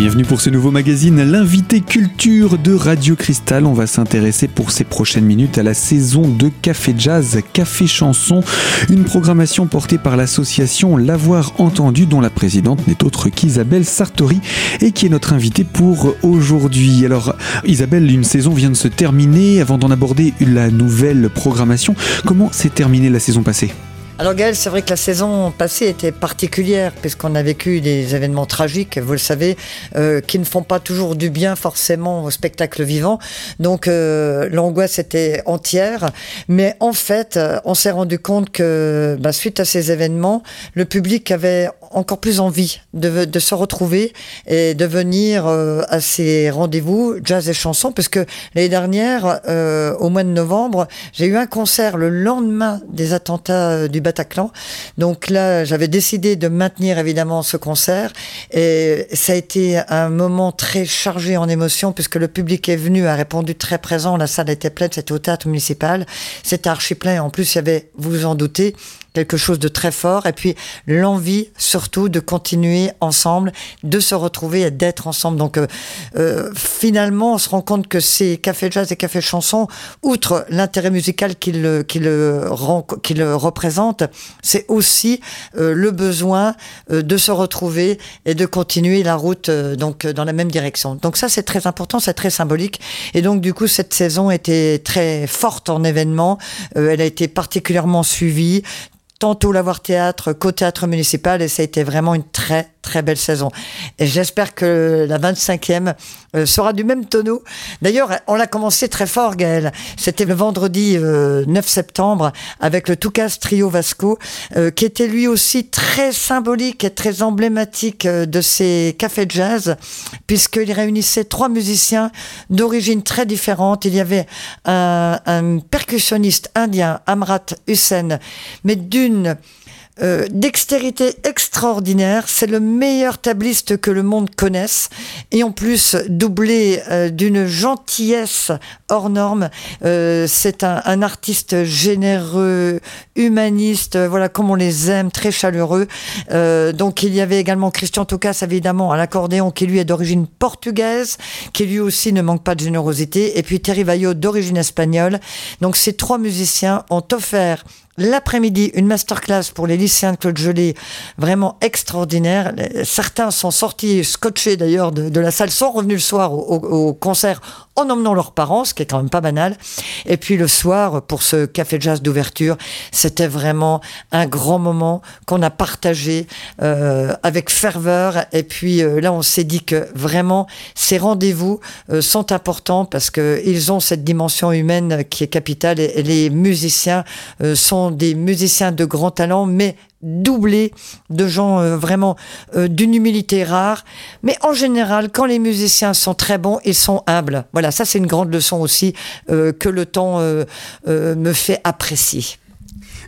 bienvenue pour ce nouveau magazine, l'invité culture de Radio Cristal. On va s'intéresser pour ces prochaines minutes à la saison de Café Jazz, Café Chanson, une programmation portée par l'association L'avoir entendu dont la présidente n'est autre qu'Isabelle Sartori et qui est notre invitée pour aujourd'hui. Alors Isabelle, une saison vient de se terminer. Avant d'en aborder la nouvelle programmation, comment s'est terminée la saison passée? Alors Gaël, c'est vrai que la saison passée était particulière puisqu'on a vécu des événements tragiques, vous le savez, euh, qui ne font pas toujours du bien forcément au spectacle vivant. Donc euh, l'angoisse était entière, mais en fait, euh, on s'est rendu compte que bah, suite à ces événements, le public avait encore plus envie de, de se retrouver et de venir à ces rendez-vous jazz et chansons, puisque l'année dernière, au mois de novembre, j'ai eu un concert le lendemain des attentats du Bataclan. Donc là, j'avais décidé de maintenir évidemment ce concert et ça a été un moment très chargé en émotions puisque le public est venu, a répondu très présent, la salle était pleine, c'était au théâtre municipal, c'était archi plein. En plus, il y avait, vous vous en doutez, quelque chose de très fort et puis l'envie surtout de continuer ensemble, de se retrouver et d'être ensemble. Donc euh, euh, finalement, on se rend compte que ces cafés jazz et cafés chansons, outre l'intérêt musical qu'ils qu qu représentent, c'est aussi euh, le besoin de se retrouver et de continuer la route donc dans la même direction. Donc ça c'est très important, c'est très symbolique et donc du coup cette saison était très forte en événements, elle a été particulièrement suivie tantôt l'avoir théâtre qu'au théâtre municipal et ça a été vraiment une très très belle saison. Et j'espère que la 25e euh, sera du même tonneau. D'ailleurs, on l'a commencé très fort, Gaël. C'était le vendredi 9 euh, septembre avec le Toucas Trio Vasco, euh, qui était lui aussi très symbolique et très emblématique de ces cafés de jazz, puisqu'il réunissait trois musiciens d'origine très différente. Il y avait un, un percussionniste indien, Amrat Hussein, mais d'une euh, dextérité extraordinaire. C'est le meilleur tabliste que le monde connaisse. Et en plus, doublé euh, d'une gentillesse hors norme. Euh, c'est un, un, artiste généreux, humaniste, voilà, comme on les aime, très chaleureux. donc, il y avait également Christian Tocas, évidemment, à l'accordéon, qui lui est d'origine portugaise, qui lui aussi ne manque pas de générosité. Et puis Terry Vaillot, d'origine espagnole. Donc, ces trois musiciens ont offert L'après-midi, une masterclass pour les lycéens de Claude Gelé, vraiment extraordinaire. Certains sont sortis scotchés d'ailleurs de, la salle, sont revenus le soir au concert en emmenant leurs parents, ce qui est quand même pas banal. Et puis le soir, pour ce café jazz d'ouverture, c'était vraiment un grand moment qu'on a partagé euh, avec ferveur. Et puis euh, là, on s'est dit que vraiment, ces rendez-vous euh, sont importants parce que ils ont cette dimension humaine qui est capitale. Et les musiciens sont des musiciens de grand talent, mais doublé de gens euh, vraiment euh, d'une humilité rare. Mais en général, quand les musiciens sont très bons, ils sont humbles. Voilà, ça c'est une grande leçon aussi euh, que le temps me fait apprécier.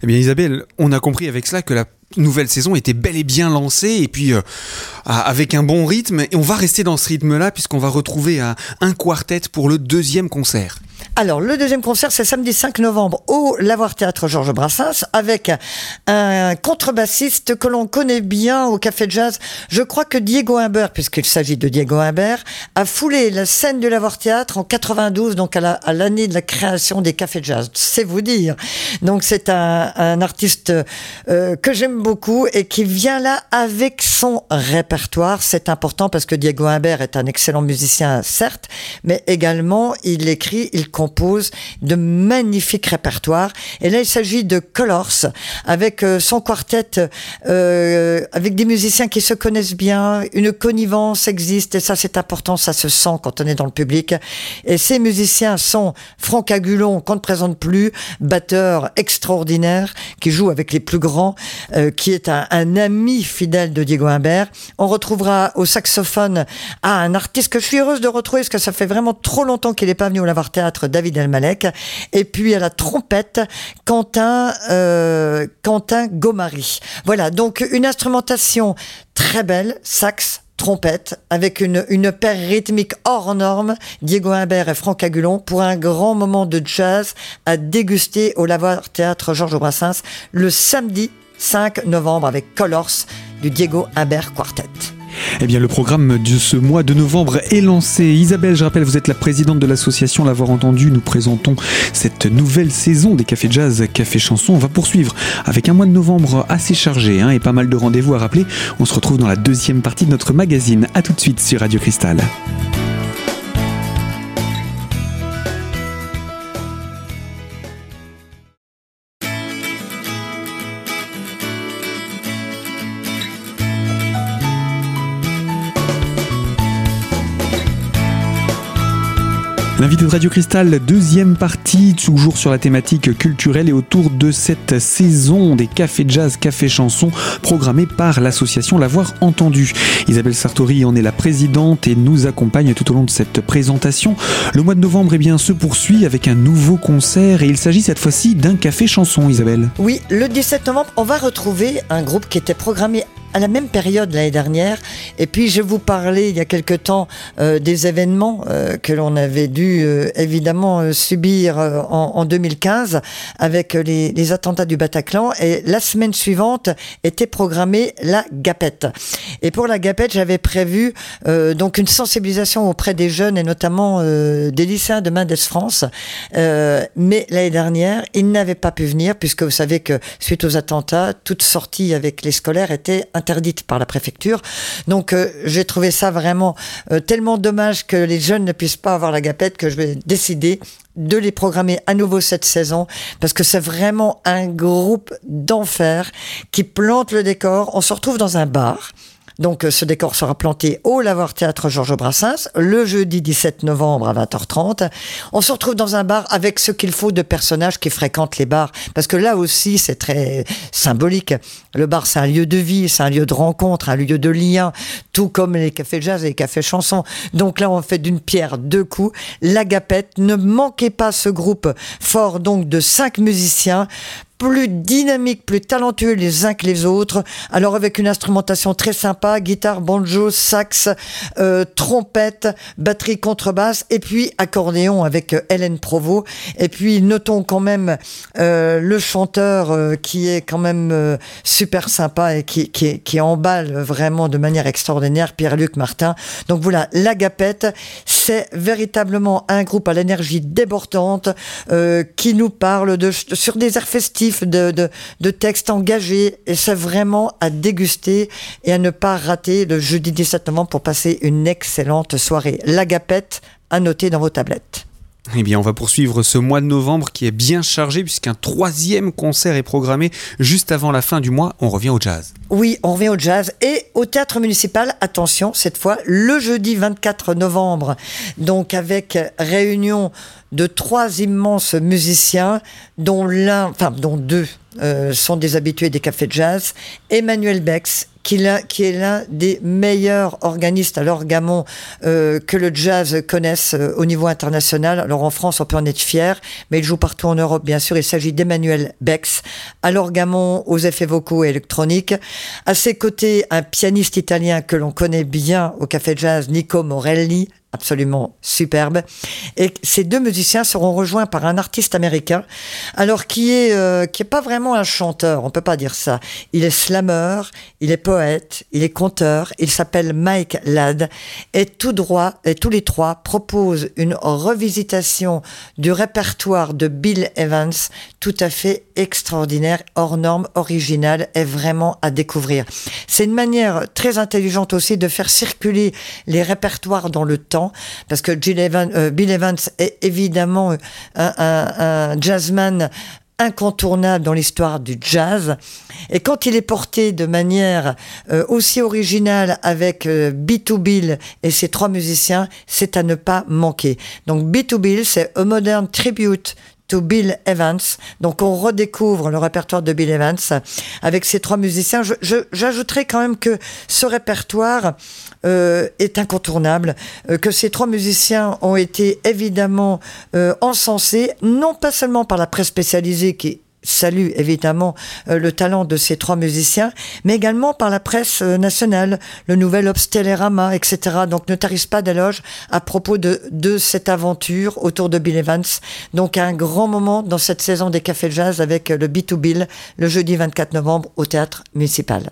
Eh bien Isabelle, on a compris avec cela que la nouvelle saison était bel et bien lancée et puis avec un bon rythme et on va rester dans ce rythme là puisqu'on va retrouver un quartet pour le deuxième concert. Alors, le deuxième concert, c'est samedi 5 novembre au Lavoir Théâtre Georges Brassens avec un contrebassiste que l'on connaît bien au Café Jazz. Je crois que Diego Imbert, puisqu'il s'agit de Diego Imbert, a foulé la scène du Lavoir Théâtre en 92, donc à l'année de la création des Cafés Jazz. C'est vous dire. Donc, c'est un, un, artiste euh, que j'aime beaucoup et qui vient là avec son répertoire. C'est important parce que Diego Imbert est un excellent musicien, certes, mais également il écrit, il compose de magnifiques répertoires. Et là, il s'agit de Colors, avec euh, son quartet, euh, avec des musiciens qui se connaissent bien, une connivence existe, et ça c'est important, ça se sent quand on est dans le public. Et ces musiciens sont Franck Agulon, qu'on ne présente plus, batteur extraordinaire, qui joue avec les plus grands, euh, qui est un, ami fidèle de Diego Imbert. On retrouvera au saxophone ah, un artiste que je suis heureuse de retrouver, parce que ça fait vraiment trop longtemps qu'il n'est pas venu au Lavar Théâtre, David Elmalek. Et puis à la trompette, Quentin, euh, Quentin Gomari. Voilà, donc une instrumentation très belle, sax, trompette, avec une, une paire rythmique hors norme, Diego Imbert et Franck Agulon, pour un grand moment de jazz à déguster au Lavoir Théâtre Georges Brassens le samedi 5 novembre avec Colors du Diego Imbert Quartet. Eh bien, le programme de ce mois de novembre est lancé. Isabelle, je rappelle, vous êtes la présidente de l'association L'avoir entendu. Nous présentons cette nouvelle saison des cafés jazz, café chanson. On va poursuivre avec un mois de novembre assez chargé hein, et pas mal de rendez-vous à rappeler. On se retrouve dans la deuxième partie de notre magazine. À tout de suite sur Radio Cristal. L'invité de Radio Cristal, deuxième partie, toujours sur la thématique culturelle et autour de cette saison des cafés jazz, cafés chansons programmés par l'association L'avoir entendu. Isabelle Sartori en est la présidente et nous accompagne tout au long de cette présentation. Le mois de novembre eh bien, se poursuit avec un nouveau concert et il s'agit cette fois-ci d'un café chanson, Isabelle. Oui, le 17 novembre, on va retrouver un groupe qui était programmé à la même période l'année dernière. Et puis je vous parlais il y a quelque temps euh, des événements euh, que l'on avait dû euh, évidemment subir en, en, 2015 avec les, les, attentats du Bataclan. Et la semaine suivante était programmée la Gapette. Et pour la Gapette, j'avais prévu donc une sensibilisation auprès des jeunes et notamment des lycéens de Mendes France. mais l'année dernière, ils n'avaient pas pu venir puisque vous savez que suite aux attentats, toute sortie avec les scolaires était interdite par la préfecture. Donc euh, j'ai trouvé ça vraiment euh, tellement dommage que les jeunes ne puissent pas avoir la gapette que je vais décider de les programmer à nouveau cette saison parce que c'est vraiment un groupe d'enfer qui plante le décor. On se retrouve dans un bar. Donc euh, ce décor sera planté au Lavoir Théâtre Georges Brassens le jeudi 17 novembre à 20h30. On se retrouve dans un bar avec ce qu'il faut de personnages qui fréquentent les bars parce que là aussi c'est très symbolique. Le bar c'est un lieu de vie, c'est un lieu de rencontre, un lieu de lien, tout comme les cafés jazz et les cafés chansons. Donc là on fait d'une pierre deux coups. L'agapette, ne manquez pas ce groupe fort donc de cinq musiciens plus dynamiques, plus talentueux les uns que les autres. Alors avec une instrumentation très sympa, guitare, banjo, sax, euh, trompette, batterie, contrebasse, et puis accordéon avec euh, Hélène Provost. Et puis notons quand même euh, le chanteur qui est quand même super sympa et qui, emballe vraiment de manière extraordinaire, Pierre-Luc Martin. Donc voilà, l'Agapette, c'est véritablement un groupe à l'énergie débordante qui nous parle sur des airs festifs de, de, textes engagés. Et c'est vraiment à déguster et à ne pas rater le jeudi 17 novembre pour passer une excellente soirée. L'agapette à noter dans vos tablettes. Eh bien, on va poursuivre ce mois de novembre qui est bien chargé puisqu'un troisième concert est programmé juste avant la fin du mois. On revient au jazz. Oui, on revient au jazz et au théâtre municipal. Attention, cette fois, le jeudi 24 novembre. Donc, avec réunion de trois immenses musiciens, dont l'un, enfin, dont deux euh, sont des habitués des cafés de jazz. Emmanuel Bex, qui, qui est l'un des meilleurs organistes à l'orgamon euh, que le jazz connaisse euh, au niveau international. Alors en France, on peut en être fier, mais il joue partout en Europe, bien sûr. Il s'agit d'Emmanuel Bex, à l'orgamon, aux effets vocaux et électroniques. À ses côtés, un pianiste italien que l'on connaît bien au café jazz, Nico Morelli, absolument superbe. Et ces deux musiciens seront rejoints par un artiste américain, alors qui est euh, qui est pas vraiment un chanteur, on peut pas dire ça. Il est slammer, il est poète, il est conteur. Il s'appelle Mike Ladd et tout droit et tous les trois proposent une revisitation du répertoire de Bill Evans, tout à fait extraordinaire, hors norme, original et vraiment à découvrir. C'est une manière très intelligente aussi de faire circuler les répertoires dans le temps parce que euh, Bill Evans est évidemment un, jazzman incontournable dans l'histoire du jazz. Et quand il est porté de manière euh, aussi originale avec euh, B2 Bill et ses trois musiciens, c'est à ne pas manquer. Donc B2 Bill, c'est A Modern Tribute Bill Evans. Donc on redécouvre le répertoire de Bill Evans avec ces trois musiciens. J'ajouterais quand même que ce répertoire euh, est incontournable, euh, que ces trois musiciens ont été évidemment euh, encensés, non pas seulement par la presse spécialisée qui salue évidemment euh, le talent de ces trois musiciens, mais également par la presse euh, nationale, le nouvel Obstellerama, etc. Donc ne tarisse pas d'éloge à propos de, de cette aventure autour de Bill Evans. Donc un grand moment dans cette saison des cafés jazz avec le B2 Bill le jeudi 24 novembre au théâtre municipal.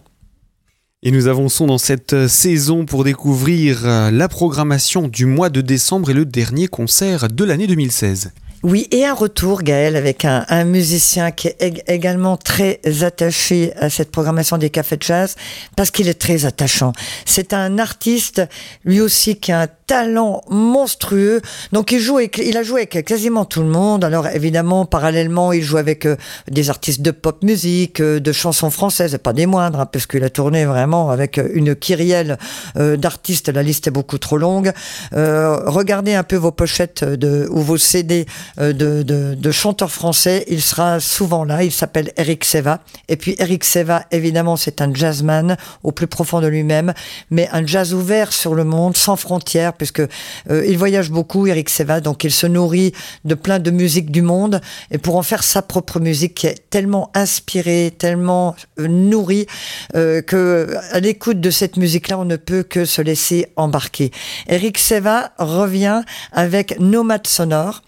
Et nous avançons dans cette saison pour découvrir la programmation du mois de décembre et le dernier concert de l'année 2016. Oui, et un retour, Gaël, avec un, un musicien qui est également très attaché à cette programmation des cafés de jazz, parce qu'il est très attachant. C'est un artiste, lui aussi, qui a un talent monstrueux. Donc il joue, avec, il a joué avec quasiment tout le monde. Alors évidemment, parallèlement, il joue avec euh, des artistes de pop musique, euh, de chansons françaises, et pas des moindres, hein, parce qu'il a tourné vraiment avec euh, une kyrielle d'artistes. La liste est beaucoup trop longue. regardez un peu vos pochettes de, ou vos CD de, de, de, chanteur français. Il sera souvent là. Il s'appelle Eric Seva. Et puis Eric Seva, évidemment, c'est un jazzman au plus profond de lui-même, mais un jazz ouvert sur le monde, sans frontières, puisque euh, il voyage beaucoup, Eric Seva. Donc il se nourrit de plein de musiques du monde et pour en faire sa propre musique qui est tellement inspirée, tellement euh, nourrie que à l'écoute de cette musique-là, on ne peut que se laisser embarquer. Eric Seva revient avec Nomade sonore.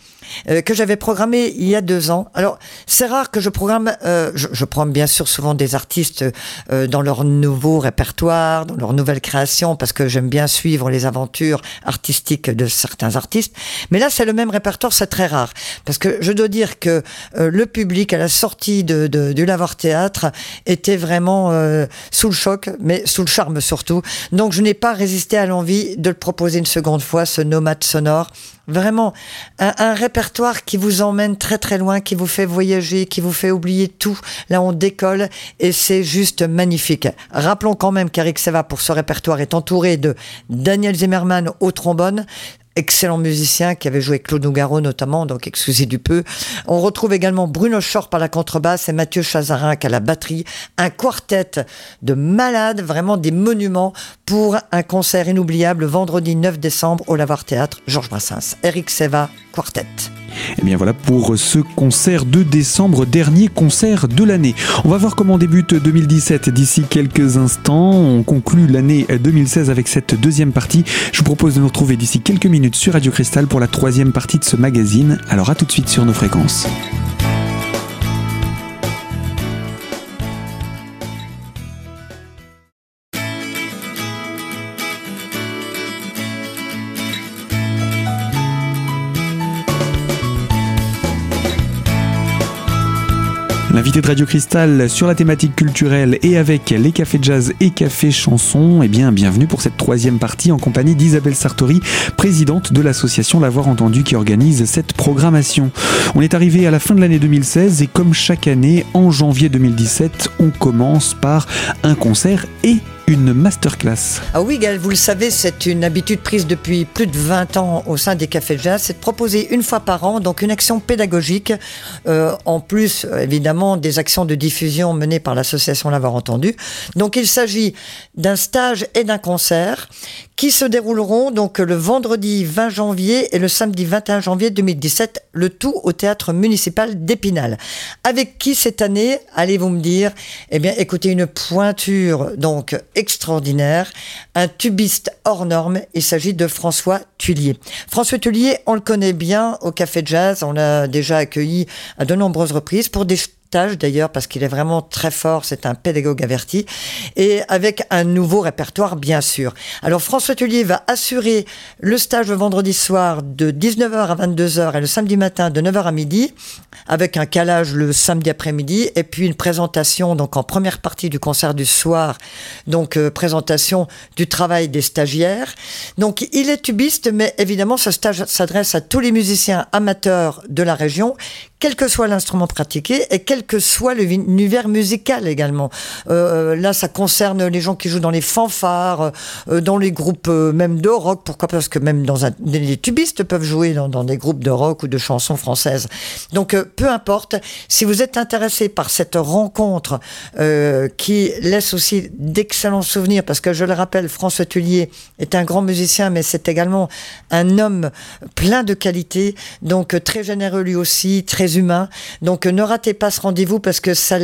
Euh, que j'avais programmé il y a deux ans. Alors, c'est rare que je programme, euh, je, je, prends bien sûr souvent des artistes euh, dans leur nouveau répertoire, dans leur nouvelle création, parce que j'aime bien suivre les aventures artistiques de certains artistes. Mais là, c'est le même répertoire, c'est très rare. Parce que je dois dire que le public, à la sortie de, de, du Lavoir Théâtre, était vraiment sous le choc, mais sous le charme surtout. Donc, je n'ai pas résisté à l'envie de le proposer une seconde fois, ce nomade sonore Vraiment, un, répertoire qui vous emmène très très loin, qui vous fait voyager, qui vous fait oublier tout. Là, on décolle et c'est juste magnifique. Rappelons quand même qu'Eric Seva, pour ce répertoire, est entouré de Daniel Zimmerman au trombone, excellent musicien qui avait joué Claude Nougaro notamment, donc excusez du peu. On retrouve également Bruno Schor par la contrebasse et Mathieu Chazarin à la batterie. Un quartet de malades, vraiment des monuments pour un concert inoubliable vendredi 9 décembre au Lavoir Théâtre, Georges Brassens. Eric Seva, quartet. Et eh bien voilà pour ce concert de décembre, dernier concert de l'année. On va voir comment débute 2017 d'ici quelques instants. On conclut l'année 2016 avec cette deuxième partie. Je vous propose de nous retrouver d'ici quelques minutes sur Radio Cristal pour la troisième partie de ce magazine. Alors à tout de suite sur nos fréquences. L'invité de Radio Cristal sur la thématique culturelle et avec les cafés jazz et cafés chansons, eh bien, bienvenue pour cette troisième partie en compagnie d'Isabelle Sartori, présidente de l'association L'avoir entendu qui organise cette programmation. On est arrivé à la fin de l'année 2016 et comme chaque année, en janvier 2017, on commence par un concert et une masterclass. Ah oui, Gaël, vous le savez, c'est une habitude prise depuis plus de 20 ans au sein des cafés de jazz, c'est de proposer une fois par an donc une action pédagogique, euh, en plus évidemment des actions de diffusion menées par l'association L'avoir entendu. Donc il s'agit d'un stage et d'un concert qui se dérouleront donc le vendredi 20 janvier et le samedi 21 janvier 2017, le tout au théâtre municipal d'Épinal. Avec qui cette année, allez-vous me dire? Eh bien, écoutez, une pointure donc extraordinaire, un tubiste hors norme. Il s'agit de François Tullier. François Tullier, on le connaît bien au Café Jazz. On l'a déjà accueilli à de nombreuses reprises pour des d'ailleurs parce qu'il est vraiment très fort, c'est un pédagogue averti, et avec un nouveau répertoire bien sûr. Alors François Tullier va assurer le stage le vendredi soir de 19h à 22h et le samedi matin de 9h à midi, avec un calage le samedi après-midi, et puis une présentation donc en première partie du concert du soir, donc euh, présentation du travail des stagiaires. Donc il est tubiste, mais évidemment ce stage s'adresse à tous les musiciens amateurs de la région quel que soit l'instrument pratiqué et quel que soit l'univers musical également. Euh, là, ça concerne les gens qui jouent dans les fanfares, euh, dans les groupes euh, même de rock. Pourquoi Parce que même dans un, les tubistes peuvent jouer dans, dans, des groupes de rock ou de chansons françaises. Donc, euh, peu importe. Si vous êtes intéressé par cette rencontre euh, qui laisse aussi d'excellents souvenirs, parce que je le rappelle, François Tullier est un grand musicien, mais c'est également un homme plein de qualités, donc très généreux lui aussi, très humains. Donc ne ratez pas ce rendez-vous parce que ça,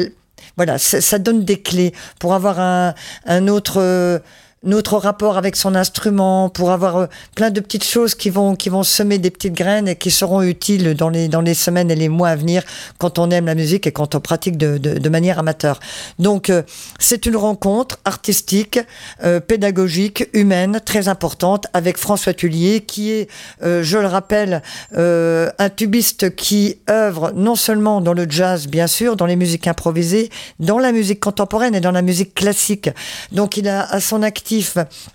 voilà, ça, donne des clés pour avoir un, un autre notre rapport avec son instrument, pour avoir euh, plein de petites choses qui vont qui vont semer des petites graines et qui seront utiles dans les dans les semaines et les mois à venir quand on aime la musique et quand on pratique de, de, manière amateur. Donc euh, c'est une rencontre artistique, euh, pédagogique, humaine, très importante avec François Tullier qui est, je le rappelle, un tubiste qui œuvre non seulement dans le jazz bien sûr, dans les musiques improvisées, dans la musique contemporaine et dans la musique classique. Donc il a à son actif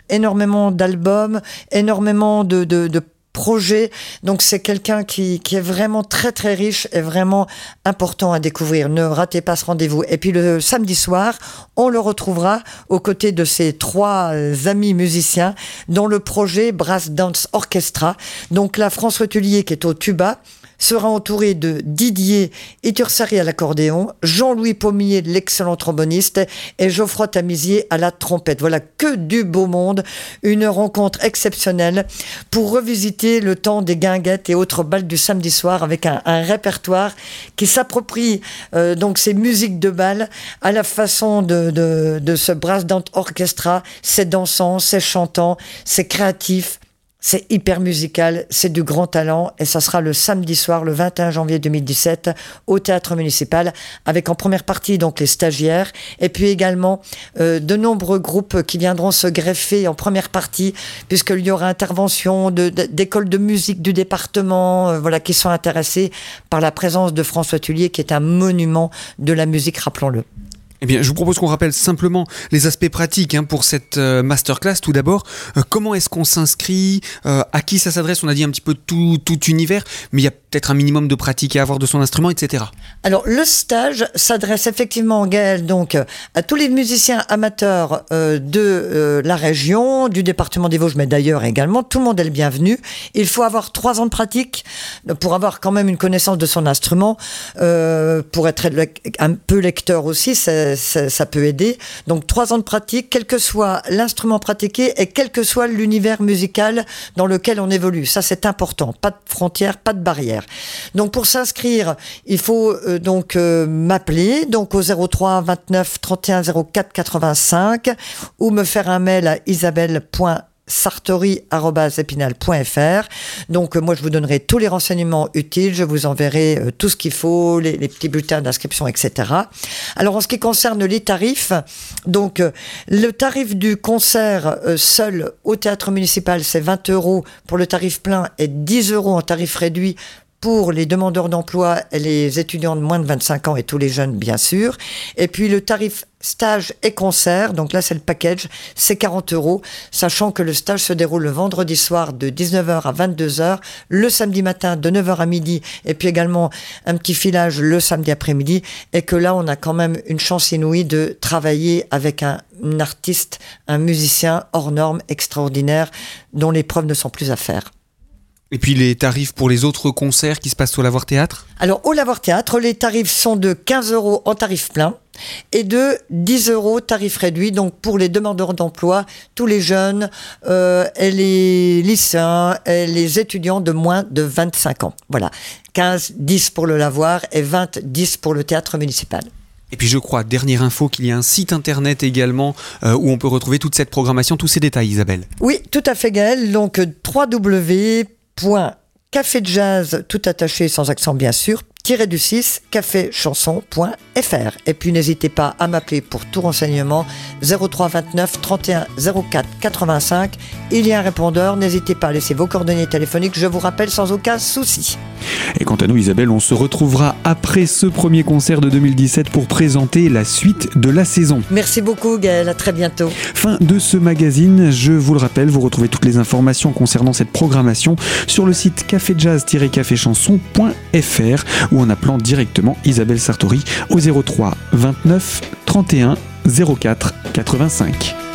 énormément d'albums, énormément de, de, projets. Donc c'est quelqu'un qui, qui est vraiment très très riche et vraiment important à découvrir. Ne ratez pas ce rendez-vous. Et puis le samedi soir, on le retrouvera aux côtés de ses trois amis musiciens dans le projet Brass Dance Orchestra. Donc là, François Tullier qui est au tuba, sera entouré de Didier Itursari à l'accordéon, Jean-Louis Pommier, l'excellent tromboniste, et Geoffroy Tamizier à la trompette. Voilà que du beau monde, une rencontre exceptionnelle pour revisiter le temps des guinguettes et autres balles du samedi soir avec un, répertoire qui s'approprie euh, donc ces musiques de bal à la façon de, de, de ce brass orchestra, c'est dansant, c'est chantant, c'est créatif, c'est hyper musical, c'est du grand talent et ça sera le samedi soir, le 21 janvier 2017, au théâtre municipal, avec en première partie donc les stagiaires et puis également euh, de nombreux groupes qui viendront se greffer en première partie, puisqu'il y aura intervention d'écoles de, musique du département, euh, voilà, qui sont intéressés par la présence de François Tullier, qui est un monument de la musique, rappelons-le. Eh bien, je vous propose qu'on rappelle simplement les aspects pratiques hein, pour cette euh, masterclass. Tout d'abord, euh, comment est-ce qu'on s'inscrit euh, À qui ça s'adresse? On a dit un petit peu tout, tout univers, mais il y a peut-être un minimum de pratique à avoir de son instrument, etc. Alors, le stage s'adresse effectivement, Gaël, donc à tous les musiciens amateurs de la région, du département des Vosges, mais d'ailleurs également. Tout le monde est le bienvenu. Il faut avoir trois ans de pratique pour avoir quand même une connaissance de son instrument, pour être un peu lecteur aussi. C'est ça, peut aider. Donc trois ans de pratique, quel que soit l'instrument pratiqué et quel que soit l'univers musical dans lequel on évolue. Ça c'est important. Pas de frontières, pas de barrières. Donc pour s'inscrire, il faut euh, donc euh, m'appeler donc au 03 29 31 04 85 ou me faire un mail à isabelle.com sartori.epinal.fr. Donc, euh, moi, je vous donnerai tous les renseignements utiles. Je vous enverrai tout ce qu'il faut, les, petits bulletins d'inscription, etc. Alors, en ce qui concerne les tarifs, donc, le tarif du concert seul au théâtre municipal, c'est 20 euros pour le tarif plein et 10 euros en tarif réduit pour les demandeurs d'emploi, les étudiants de moins de 25 ans et tous les jeunes, bien sûr. Et puis le tarif stage et concert, donc là c'est le package, c'est 40 euros, sachant que le stage se déroule le vendredi soir de 19h à 22h, le samedi matin de 9h à midi, et puis également un petit filage le samedi après-midi, et que là on a quand même une chance inouïe de travailler avec un, un artiste, un musicien hors norme, extraordinaire, dont les preuves ne sont plus à faire. Et puis les tarifs pour les autres concerts qui se passent au Lavoir Théâtre? Alors au Lavoir Théâtre, les tarifs sont de 15 euros en tarif plein et de 10 euros tarif réduit. Donc pour les demandeurs d'emploi, tous les jeunes, euh, et les lycéens, et les étudiants de moins de 25 ans. Voilà, 15, 10 pour le Lavoir et 20, 10 pour le théâtre municipal. Et puis je crois, dernière info, qu'il y a un site internet également euh, où on peut retrouver toute cette programmation, tous ces détails, Isabelle. Oui, tout à fait, Gaël. Donc www point café de jazz tout attaché sans accent bien sûr tiré du 6 caféchanson.fr et puis n'hésitez pas à m'appeler pour tout renseignement 03 29 31 04 85 il y a un répondeur n'hésitez pas à laisser vos coordonnées téléphoniques. Je vous rappelle sans aucun souci. Et quant à nous Isabelle on se retrouvera après ce premier concert de 2017 pour présenter la suite de la saison. Merci beaucoup Gaël. À très bientôt. Fin de ce magazine. Je vous le rappelle vous retrouvez toutes les informations concernant cette programmation sur le site caféjazz-caféchanson.fr ou en appelant directement Isabelle Sartori au 03 29 31 04 85.